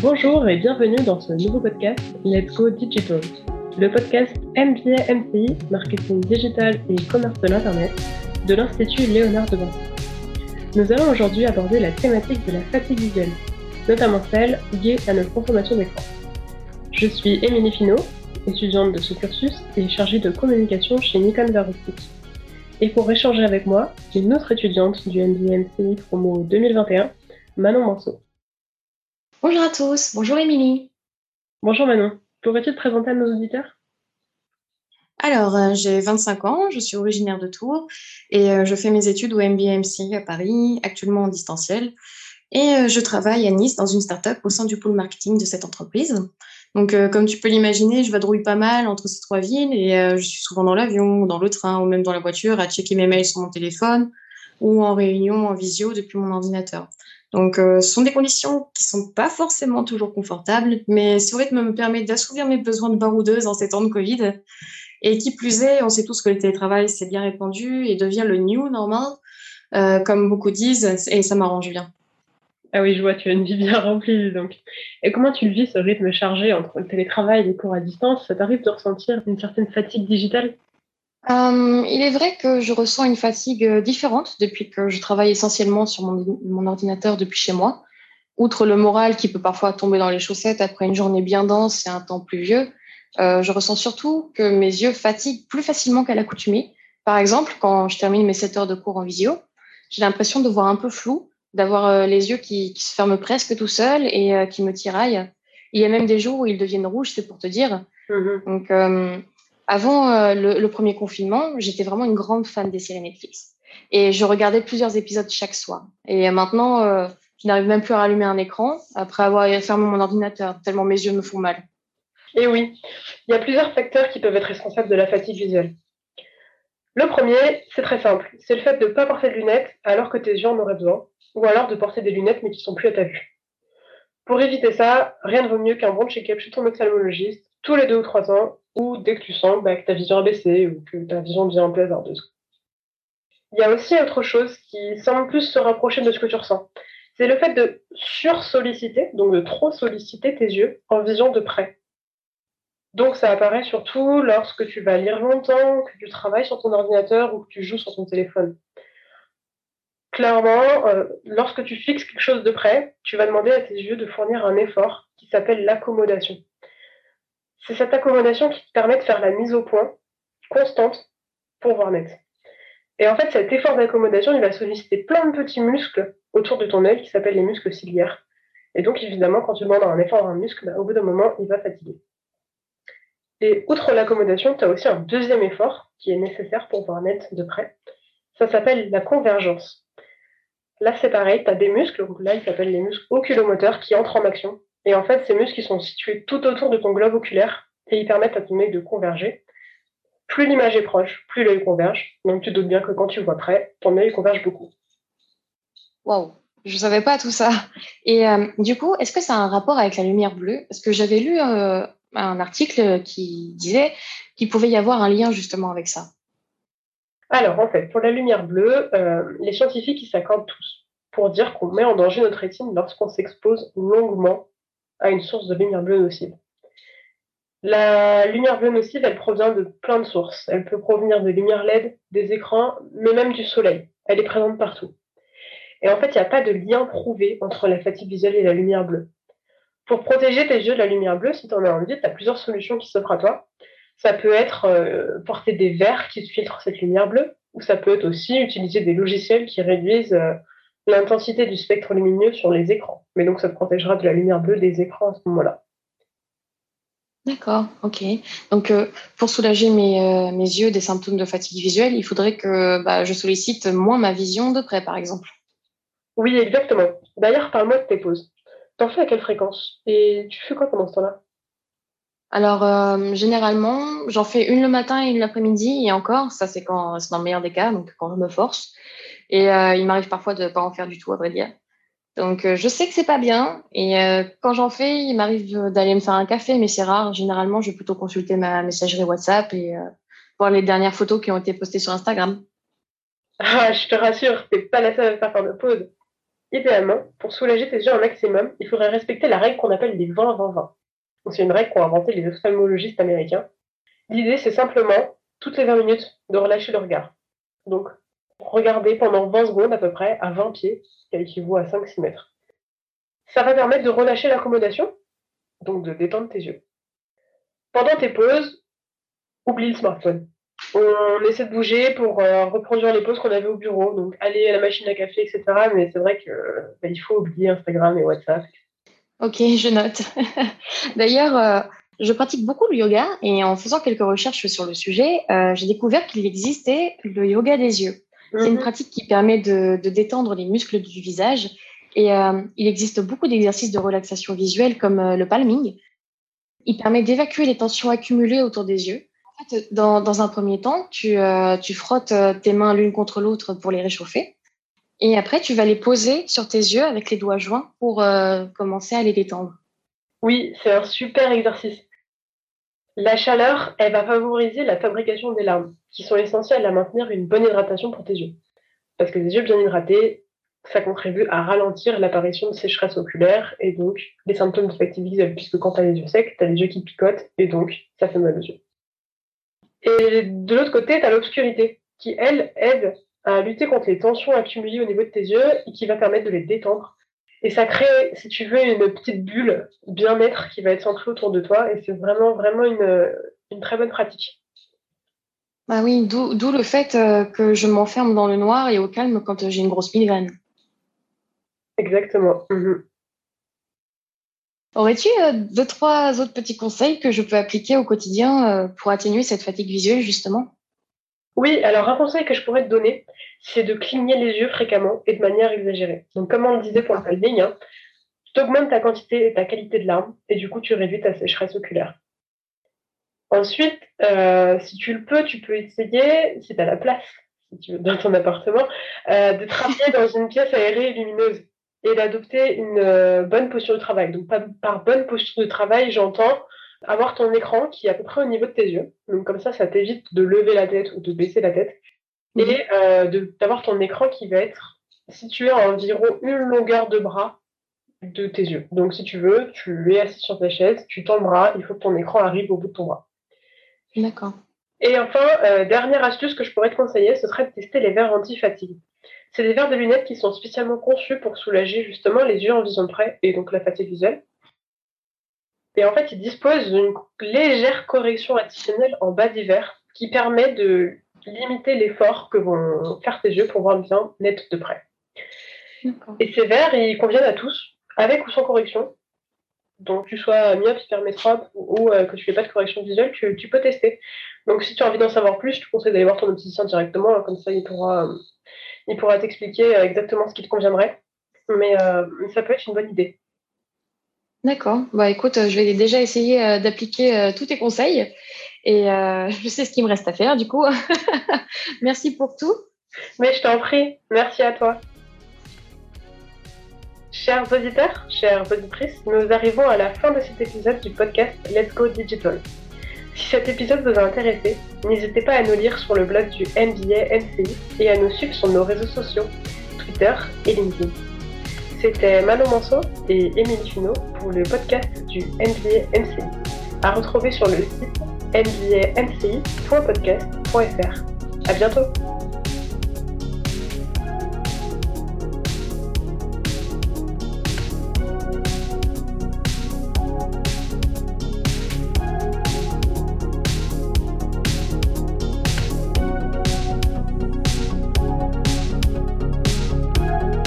Bonjour et bienvenue dans ce nouveau podcast Let's Go Digital, le podcast MBA MCI, marketing digital et commerce de l'Internet de l'Institut Léonard de Vinci. Nous allons aujourd'hui aborder la thématique de la fatigue visuelle, notamment celle liée à notre consommation d'écran. Je suis Émilie Finot, étudiante de ce cursus et chargée de communication chez Nikon Veristic. Et pour échanger avec moi, une autre étudiante du MBA MCI promo 2021, Manon Manceau. Bonjour à tous, bonjour Émilie. Bonjour Manon, pourrais-tu te présenter à nos auditeurs? Alors, euh, j'ai 25 ans, je suis originaire de Tours et euh, je fais mes études au MBMC à Paris, actuellement en distanciel. Et euh, je travaille à Nice dans une start-up au sein du pôle marketing de cette entreprise. Donc, comme tu peux l'imaginer, je vadrouille pas mal entre ces trois villes et je suis souvent dans l'avion, dans le train ou même dans la voiture à checker mes mails sur mon téléphone ou en réunion en visio depuis mon ordinateur. Donc, ce sont des conditions qui sont pas forcément toujours confortables, mais ce rythme me permet d'assouvir mes besoins de baroudeuse en ces temps de Covid et qui plus est, on sait tous que le télétravail s'est bien répandu et devient le new normal, euh, comme beaucoup disent, et ça m'arrange bien. Ah oui, je vois, tu as une vie bien remplie, donc. Et comment tu le vis, ce rythme chargé entre le télétravail et les cours à distance? Ça t'arrive de ressentir une certaine fatigue digitale? Euh, il est vrai que je ressens une fatigue euh, différente depuis que je travaille essentiellement sur mon, mon, ordinateur depuis chez moi. Outre le moral qui peut parfois tomber dans les chaussettes après une journée bien dense et un temps pluvieux, euh, je ressens surtout que mes yeux fatiguent plus facilement qu'à l'accoutumée. Par exemple, quand je termine mes 7 heures de cours en visio, j'ai l'impression de voir un peu flou, d'avoir euh, les yeux qui, qui, se ferment presque tout seuls et qui me tiraillent. Il y a même des jours où ils deviennent rouges, c'est pour te dire. Mm-hmm. Donc, avant euh, le, premier confinement, j'étais vraiment une grande fan des séries Netflix. Et je regardais plusieurs épisodes chaque soir. Et maintenant, je n'arrive même plus à rallumer un écran après avoir fermé mon ordinateur, tellement mes yeux me font mal. Et oui, il y a plusieurs facteurs qui peuvent être responsables de la fatigue visuelle. Le premier, c'est très simple, c'est le fait de ne pas porter de lunettes alors que tes yeux en auraient besoin, ou alors de porter des lunettes mais qui sont plus à ta vue. Pour éviter ça, rien ne vaut mieux qu'un bon check-up chez ton ophtalmologiste tous les deux ou trois ans, ou dès que tu sens bah, que ta vision a baissé ou que ta vision devient hasardeuse. Il y a aussi autre chose qui semble plus se rapprocher de ce que tu ressens. C'est le fait de sursolliciter, donc de trop solliciter tes yeux en vision de près. Donc, ça apparaît surtout lorsque tu vas lire longtemps, que tu travailles sur ton ordinateur ou que tu joues sur ton téléphone. Clairement, euh, lorsque tu fixes quelque chose de près, tu vas demander à tes yeux de fournir un effort qui s'appelle l'accommodation. C'est cette accommodation qui te permet de faire la mise au point constante pour voir net. Et en fait, cet effort d'accommodation, il va solliciter plein de petits muscles autour de ton œil qui s'appellent les muscles ciliaires. Et donc, évidemment, quand tu demandes un effort à un muscle, bah, au bout d'un moment, il va fatiguer. Et outre l'accommodation, tu as aussi un deuxième effort qui est nécessaire pour voir net de près. Ça s'appelle la convergence. Là, c'est pareil, tu as des muscles, donc là, ils s'appellent les muscles oculomoteurs qui entrent en action. Et en fait, ces muscles, ils sont situés tout autour de ton globe oculaire et ils permettent à ton œil de converger. Plus l'image est proche, plus l'œil converge. Donc, tu doutes bien que quand tu vois près, ton œil converge beaucoup. Waouh, je ne savais pas tout ça. Et euh, du coup, est-ce que ça a un rapport avec la lumière bleue? Parce que j'avais lu euh, un article qui disait qu'il pouvait y avoir un lien justement avec ça. Alors, en fait, pour la lumière bleue, euh, les scientifiques s'accordent tous pour dire qu'on met en danger notre rétine lorsqu'on s'expose longuement à une source de lumière bleue nocive. La lumière bleue nocive, elle provient de plein de sources. Elle peut provenir de lumière LED, des écrans, mais même du soleil. Elle est présente partout. Et en fait, il n'y a pas de lien prouvé entre la fatigue visuelle et la lumière bleue. Pour protéger tes yeux de la lumière bleue, si tu en as envie, tu as plusieurs solutions qui s'offrent à toi. Ça peut être euh, porter des verres qui filtrent cette lumière bleue, ou ça peut être aussi utiliser des logiciels qui réduisent euh, l'intensité du spectre lumineux sur les écrans. Mais donc, ça te protégera de la lumière bleue des écrans à ce moment-là. D'accord, ok. Donc, euh, pour soulager mes, mes, yeux des symptômes de fatigue visuelle, il faudrait que bah, je sollicite moins ma vision de près, par exemple. Oui, exactement. D'ailleurs, parle-moi de tes pauses. T'en fais à quelle fréquence? Et tu fais quoi pendant ce temps-là? Alors, euh, généralement, j'en fais une le matin et une l'après-midi. Et encore, ça, c'est quand c'est dans le meilleur des cas, donc quand je me force. Et euh, il m'arrive parfois de ne pas en faire du tout, à vrai dire. Donc, euh, je sais que c'est pas bien. Et euh, quand j'en fais, il m'arrive d'aller me faire un café, mais c'est rare. Généralement, je vais plutôt consulter ma messagerie WhatsApp et voir les dernières photos qui ont été postées sur Instagram. Ah, je te rassure, t'es pas la seule à faire de pause. idéalement, pour soulager tes yeux un maximum, il faudrait respecter la règle qu'on appelle les 20-20-20. C'est une règle qu'ont inventé les ophtalmologistes américains. L'idée, c'est simplement, toutes les 20 minutes, de relâcher le regard. Donc, regarder pendant 20 secondes à peu près, à 20 pieds, ce qui équivaut à 5-6 mètres. Ça va permettre de relâcher l'accommodation, donc de détendre tes yeux. Pendant tes pauses, oublie le smartphone. On essaie de bouger pour euh, reproduire les pauses qu'on avait au bureau, donc aller à la machine à café, etc. Mais c'est vrai qu'il bah, faut oublier Instagram et WhatsApp. Ok, je note. D'ailleurs, euh, je pratique beaucoup le yoga et en faisant quelques recherches sur le sujet, euh, j'ai découvert qu'il existait le yoga des yeux. C'est une mhm. pratique qui permet de, détendre les muscles du visage et euh, il existe beaucoup d'exercices de relaxation visuelle comme le palming. Il permet d'évacuer les tensions accumulées autour des yeux. En fait, dans, un premier temps, tu, tu frottes tes mains l'une contre l'autre pour les réchauffer. Et après, tu vas les poser sur tes yeux avec les doigts joints pour euh, commencer à les détendre. Oui, c'est un super exercice. La chaleur, elle va favoriser la fabrication des larmes, qui sont essentielles à maintenir une bonne hydratation pour tes yeux. Parce que les yeux bien hydratés, ça contribue à ralentir l'apparition de sécheresse oculaire et donc des symptômes fatigue visuelle, puisque quand tu as les yeux secs, tu as les yeux qui picotent et donc ça fait mal aux yeux. Et de l'autre côté, tu as l'obscurité, qui, elle, aide à lutter contre les tensions accumulées au niveau de tes yeux et qui va permettre de les détendre. Et ça crée, si tu veux, une petite bulle bien-être qui va être centrée autour de toi. Et c'est vraiment, vraiment une, une, très bonne pratique. Bah oui, d'où le fait euh, que je m'enferme dans le noir et au calme quand j'ai une grosse migraine. Exactement. Mhm. Aurais-tu euh, deux, trois autres petits conseils que je peux appliquer au quotidien euh, pour atténuer cette fatigue visuelle, justement? Oui, alors un conseil que je pourrais te donner, c'est de cligner les yeux fréquemment et de manière exagérée. Donc, comme on le disait pour le palming, hein, tu augmentes ta quantité et ta qualité de larmes et du coup, tu réduis ta sécheresse oculaire. Ensuite, euh, si tu le peux, tu peux essayer, si tu as la place, si tu veux, dans ton appartement, euh, de travailler dans une pièce aérée et lumineuse et d'adopter une euh, bonne posture de travail. Donc, par bonne posture de travail, j'entends avoir ton écran qui est à peu près au niveau de tes yeux. Donc comme ça, ça t'évite de lever la tête ou de baisser la tête. Et mhm. euh, d'avoir ton écran qui va être situé à environ une longueur de bras de tes yeux. Donc si tu veux, tu es assis sur ta chaise, tu tends le bras, il faut que ton écran arrive au bout de ton bras. D'accord. Et enfin, euh, dernière astuce que je pourrais te conseiller, ce serait de tester les verres anti-fatigue. C'est des verres de lunettes qui sont spécialement conçus pour soulager justement les yeux en vision près et donc la fatigue visuelle. Et en fait, il dispose d'une légère correction additionnelle en bas d'hiver qui permet de limiter l'effort que vont faire tes yeux pour voir bien net de près. Et ces verres, ils conviennent à tous, avec ou sans correction. Donc, tu sois myope, hypermétrope ou, euh, que tu fais pas de correction visuelle, tu, peux tester. Donc, si tu as envie d'en savoir plus, je te conseille d'aller voir ton opticien directement, hein, comme ça, il pourra, il pourra t'expliquer euh, exactement ce qui te conviendrait. Mais euh, ça peut être une bonne idée. D'accord. Bah écoute, je vais déjà essayer euh, d'appliquer euh, tous tes conseils et euh, je sais ce qu'il me reste à faire du coup. Merci pour tout. Mais je t'en prie. Merci à toi. Chers auditeurs, chères auditrices, nous arrivons à la fin de cet épisode du podcast Let's Go Digital. Si cet épisode vous a intéressé, n'hésitez pas à nous lire sur le blog du MBA NCI et à nous suivre sur nos réseaux sociaux, Twitter et LinkedIn. C'était Manon Manceau et Émilie Finot pour le podcast du NBA MCI, à retrouver sur le site nbamci.podcast.fr. À bientôt!